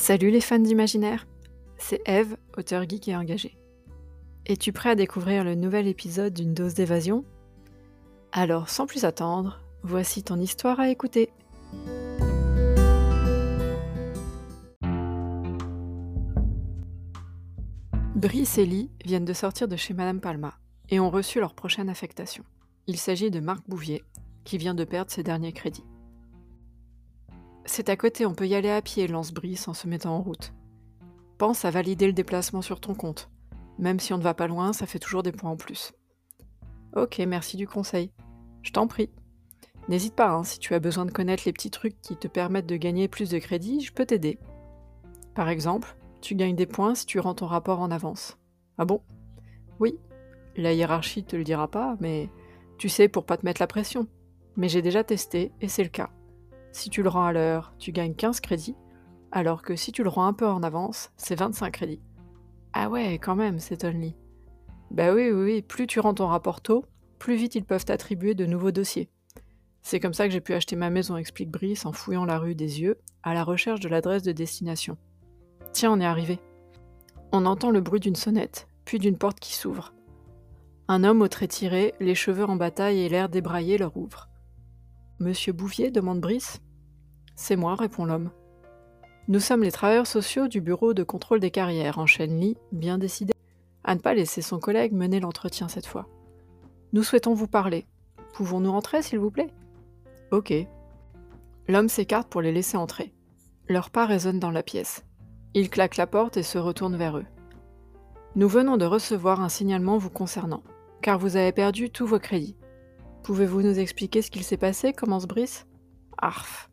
Salut les fans d'imaginaire, c'est Eve, auteur geek et engagée. Es-tu prêt à découvrir le nouvel épisode d'une dose d'évasion? Alors sans plus attendre, voici ton histoire à écouter. Brice et Lee viennent de sortir de chez Madame Palma et ont reçu leur prochaine affectation. Il s'agit de Marc Bouvier, qui vient de perdre ses derniers crédits. C'est à côté, on peut y aller à pied, lance Brice en se mettant en route. Pense à valider le déplacement sur ton compte. Même si on ne va pas loin, ça fait toujours des points en plus. Ok, merci du conseil. Je t'en prie. N'hésite pas, hein, si tu as besoin de connaître les petits trucs qui te permettent de gagner plus de crédits, je peux t'aider. Par exemple, tu gagnes des points si tu rends ton rapport en avance. Ah bon? Oui. La hiérarchie te le dira pas, mais tu sais pour pas te mettre la pression. Mais j'ai déjà testé et c'est le cas. Si tu le rends à l'heure, tu gagnes 15 crédits, alors que si tu le rends un peu en avance, c'est 25 crédits. Ah ouais, quand même, c'est Only. Bah oui, oui, oui, plus tu rends ton rapport tôt, plus vite ils peuvent t'attribuer de nouveaux dossiers. C'est comme ça que j'ai pu acheter ma maison, explique Brice en fouillant la rue des yeux, à la recherche de l'adresse de destination. Tiens, on est arrivé. On entend le bruit d'une sonnette, puis d'une porte qui s'ouvre. Un homme aux traits tirés, les cheveux en bataille et l'air débraillé leur ouvre. Monsieur Bouvier demande Brice. C'est moi, répond l'homme. Nous sommes les travailleurs sociaux du bureau de contrôle des carrières, enchaîne Lee, bien décidé à ne pas laisser son collègue mener l'entretien cette fois. Nous souhaitons vous parler. Pouvons-nous entrer, s'il vous plaît? Ok. L'homme s'écarte pour les laisser entrer. Leur pas résonne dans la pièce. Il claque la porte et se retourne vers eux. Nous venons de recevoir un signalement vous concernant, car vous avez perdu tous vos crédits. Pouvez-vous nous expliquer ce qu'il s'est passé commence Brice? Arf.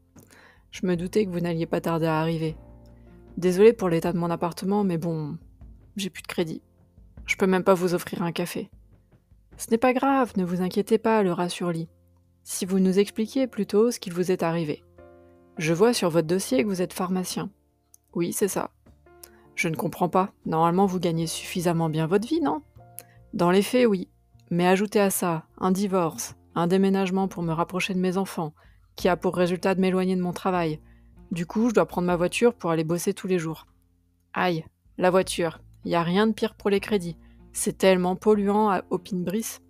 Je me doutais que vous n'alliez pas tarder à arriver. Désolé pour l'état de mon appartement, mais bon, j'ai plus de crédit. Je peux même pas vous offrir un café. Ce n'est pas grave, ne vous inquiétez pas, le rassure Lee. Si vous nous expliquiez plutôt ce qu'il vous est arrivé. Je vois sur votre dossier que vous êtes pharmacien. Oui, c'est ça. Je ne comprends pas. Normalement, vous gagnez suffisamment bien votre vie, non? Dans les faits, oui. Mais ajoutez à ça un divorce, un déménagement pour me rapprocher de mes enfants, qui a pour résultat de m'éloigner de mon travail. Du coup, je dois prendre ma voiture pour aller bosser tous les jours. Aïe, la voiture, y a rien de pire pour les crédits. C'est tellement polluant, à opine Brice.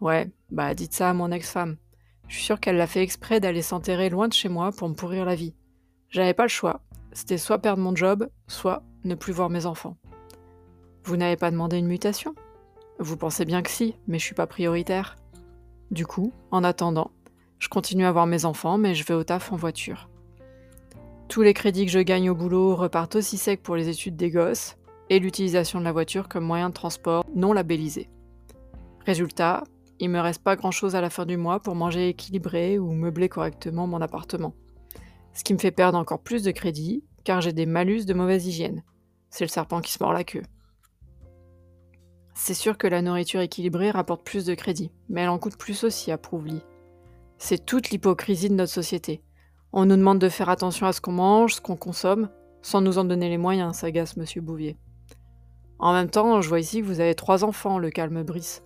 Ouais, bah dites ça à mon ex-femme. Je suis sûre qu'elle l'a fait exprès d'aller s'enterrer loin de chez moi pour me pourrir la vie. J'avais pas le choix. C'était soit perdre mon job, soit ne plus voir mes enfants. Vous n'avez pas demandé une mutation? Vous pensez bien que si, mais je suis pas prioritaire. Du coup, en attendant, je continue à voir mes enfants, mais je vais au taf en voiture. Tous les crédits que je gagne au boulot repartent aussi secs pour les études des gosses et l'utilisation de la voiture comme moyen de transport non labellisé. Résultat, il me reste pas grand chose à la fin du mois pour manger équilibré ou meubler correctement mon appartement. Ce qui me fait perdre encore plus de crédits, car j'ai des malus de mauvaise hygiène. C'est le serpent qui se mord la queue. C'est sûr que la nourriture équilibrée rapporte plus de crédit, mais elle en coûte plus aussi, approuve Lee. C'est toute l'hypocrisie de notre société. On nous demande de faire attention à ce qu'on mange, ce qu'on consomme, sans nous en donner les moyens, s'agace Monsieur Bouvier. En même temps, je vois ici que vous avez trois enfants, le calme Brice.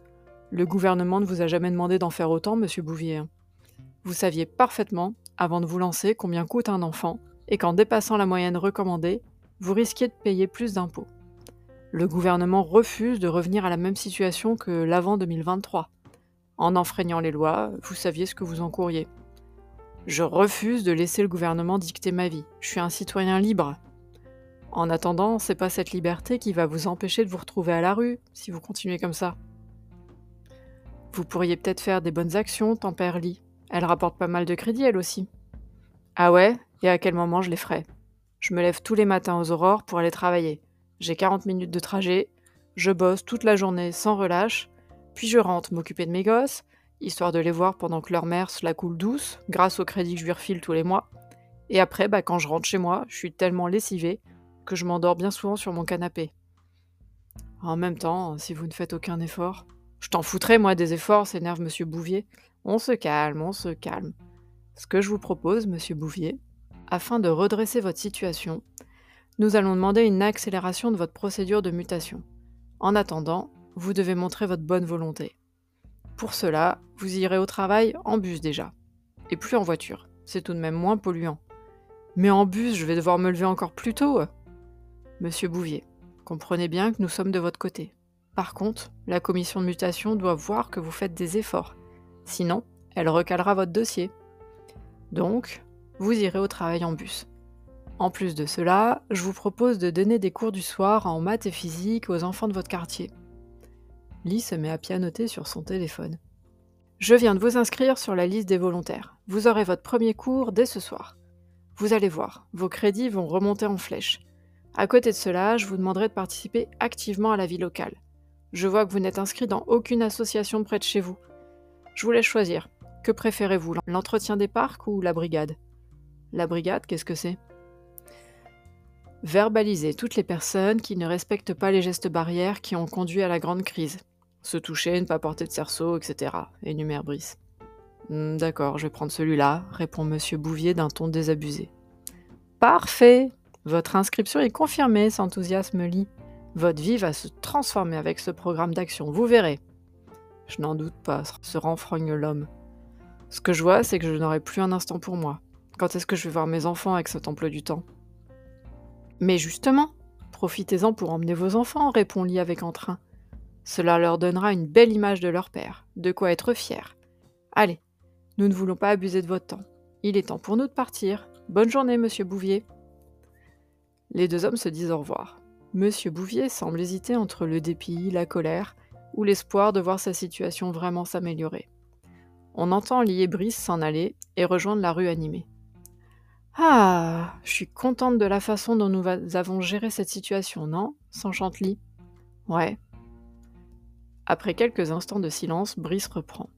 Le gouvernement ne vous a jamais demandé d'en faire autant, Monsieur Bouvier. Vous saviez parfaitement, avant de vous lancer, combien coûte un enfant, et qu'en dépassant la moyenne recommandée, vous risquiez de payer plus d'impôts le gouvernement refuse de revenir à la même situation que l'avant 2023. En enfreignant les lois, vous saviez ce que vous encouriez. Je refuse de laisser le gouvernement dicter ma vie. Je suis un citoyen libre. En attendant, c'est pas cette liberté qui va vous empêcher de vous retrouver à la rue si vous continuez comme ça. Vous pourriez peut-être faire des bonnes actions, tempère Lee. Elle rapporte pas mal de crédit, elle aussi. Ah ouais? Et à quel moment je les ferai? Je me lève tous les matins aux aurores pour aller travailler. J'ai 40 minutes de trajet, je bosse toute la journée sans relâche, puis je rentre m'occuper de mes gosses, histoire de les voir pendant que leur mère se la coule douce, grâce au crédit que je lui refile tous les mois. Et après, bah, quand je rentre chez moi, je suis tellement lessivée que je m'endors bien souvent sur mon canapé. En même temps, si vous ne faites aucun effort, je t'en foutrais moi des efforts, s'énerve monsieur Bouvier. On se calme, on se calme. Ce que je vous propose, monsieur Bouvier, afin de redresser votre situation, nous allons demander une accélération de votre procédure de mutation. En attendant, vous devez montrer votre bonne volonté. Pour cela, vous irez au travail en bus déjà, et plus en voiture, c'est tout de même moins polluant. Mais en bus, je vais devoir me lever encore plus tôt. Monsieur Bouvier, comprenez bien que nous sommes de votre côté. Par contre, la commission de mutation doit voir que vous faites des efforts. Sinon, elle recalera votre dossier. Donc, vous irez au travail en bus. En plus de cela, je vous propose de donner des cours du soir en maths et physique aux enfants de votre quartier. Lee se met à pianoter sur son téléphone. Je viens de vous inscrire sur la liste des volontaires. Vous aurez votre premier cours dès ce soir. Vous allez voir, vos crédits vont remonter en flèche. À côté de cela, je vous demanderai de participer activement à la vie locale. Je vois que vous n'êtes inscrit dans aucune association près de chez vous. Je vous laisse choisir. Que préférez-vous, l'entretien des parcs ou la brigade? La brigade, qu'est-ce que c'est? Verbaliser toutes les personnes qui ne respectent pas les gestes barrières qui ont conduit à la grande crise. Se toucher, ne pas porter de cerceau, etc. énumère Brice. Hmm, d'accord, je vais prendre celui-là, répond Monsieur Bouvier d'un ton désabusé. Parfait Votre inscription est confirmée, s'enthousiasme Lee. Votre vie va se transformer avec ce programme d'action, vous verrez. Je n'en doute pas, se renfrogne l'homme. Ce que je vois, c'est que je n'aurai plus un instant pour moi. Quand est-ce que je vais voir mes enfants avec cet emploi du temps? Mais justement, profitez-en pour emmener vos enfants, répond Lee avec entrain. Cela leur donnera une belle image de leur père, de quoi être fiers. Allez, nous ne voulons pas abuser de votre temps. Il est temps pour nous de partir. Bonne journée, monsieur Bouvier. Les deux hommes se disent au revoir. Monsieur Bouvier semble hésiter entre le dépit, la colère ou l'espoir de voir sa situation vraiment s'améliorer. On entend Lee et Brice s'en aller et rejoindre la rue animée. Ah, je suis contente de la façon dont nous avons géré cette situation, non? S'enchante Lee. Ouais. Après quelques instants de silence, Brice reprend.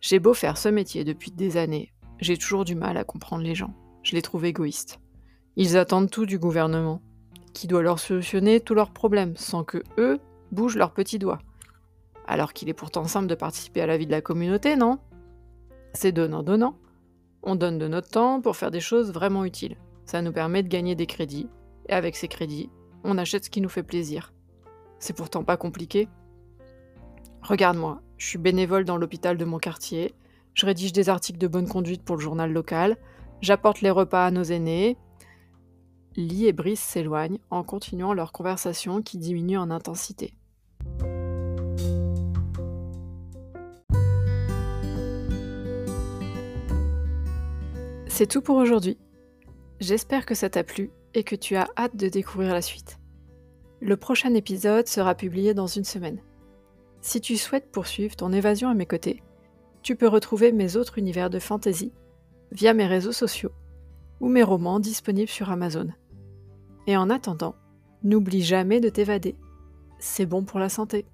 J'ai beau faire ce métier depuis des années, j'ai toujours du mal à comprendre les gens. Je les trouve égoïstes. Ils attendent tout du gouvernement, qui doit leur solutionner tous leurs problèmes, sans que eux bougent leurs petits doigts. Alors qu'il est pourtant simple de participer à la vie de la communauté, non? C'est donnant-donnant. On donne de notre temps pour faire des choses vraiment utiles. Ça nous permet de gagner des crédits, et avec ces crédits, on achète ce qui nous fait plaisir. C'est pourtant pas compliqué. Regarde-moi, je suis bénévole dans l'hôpital de mon quartier, je rédige des articles de bonne conduite pour le journal local, j'apporte les repas à nos aînés. Lee et Brice s'éloignent en continuant leur conversation qui diminue en intensité. C'est tout pour aujourd'hui. J'espère que ça t'a plu et que tu as hâte de découvrir la suite. Le prochain épisode sera publié dans une semaine. Si tu souhaites poursuivre ton évasion à mes côtés, tu peux retrouver mes autres univers de fantasy via mes réseaux sociaux ou mes romans disponibles sur Amazon. Et en attendant, n'oublie jamais de t'évader. C'est bon pour la santé.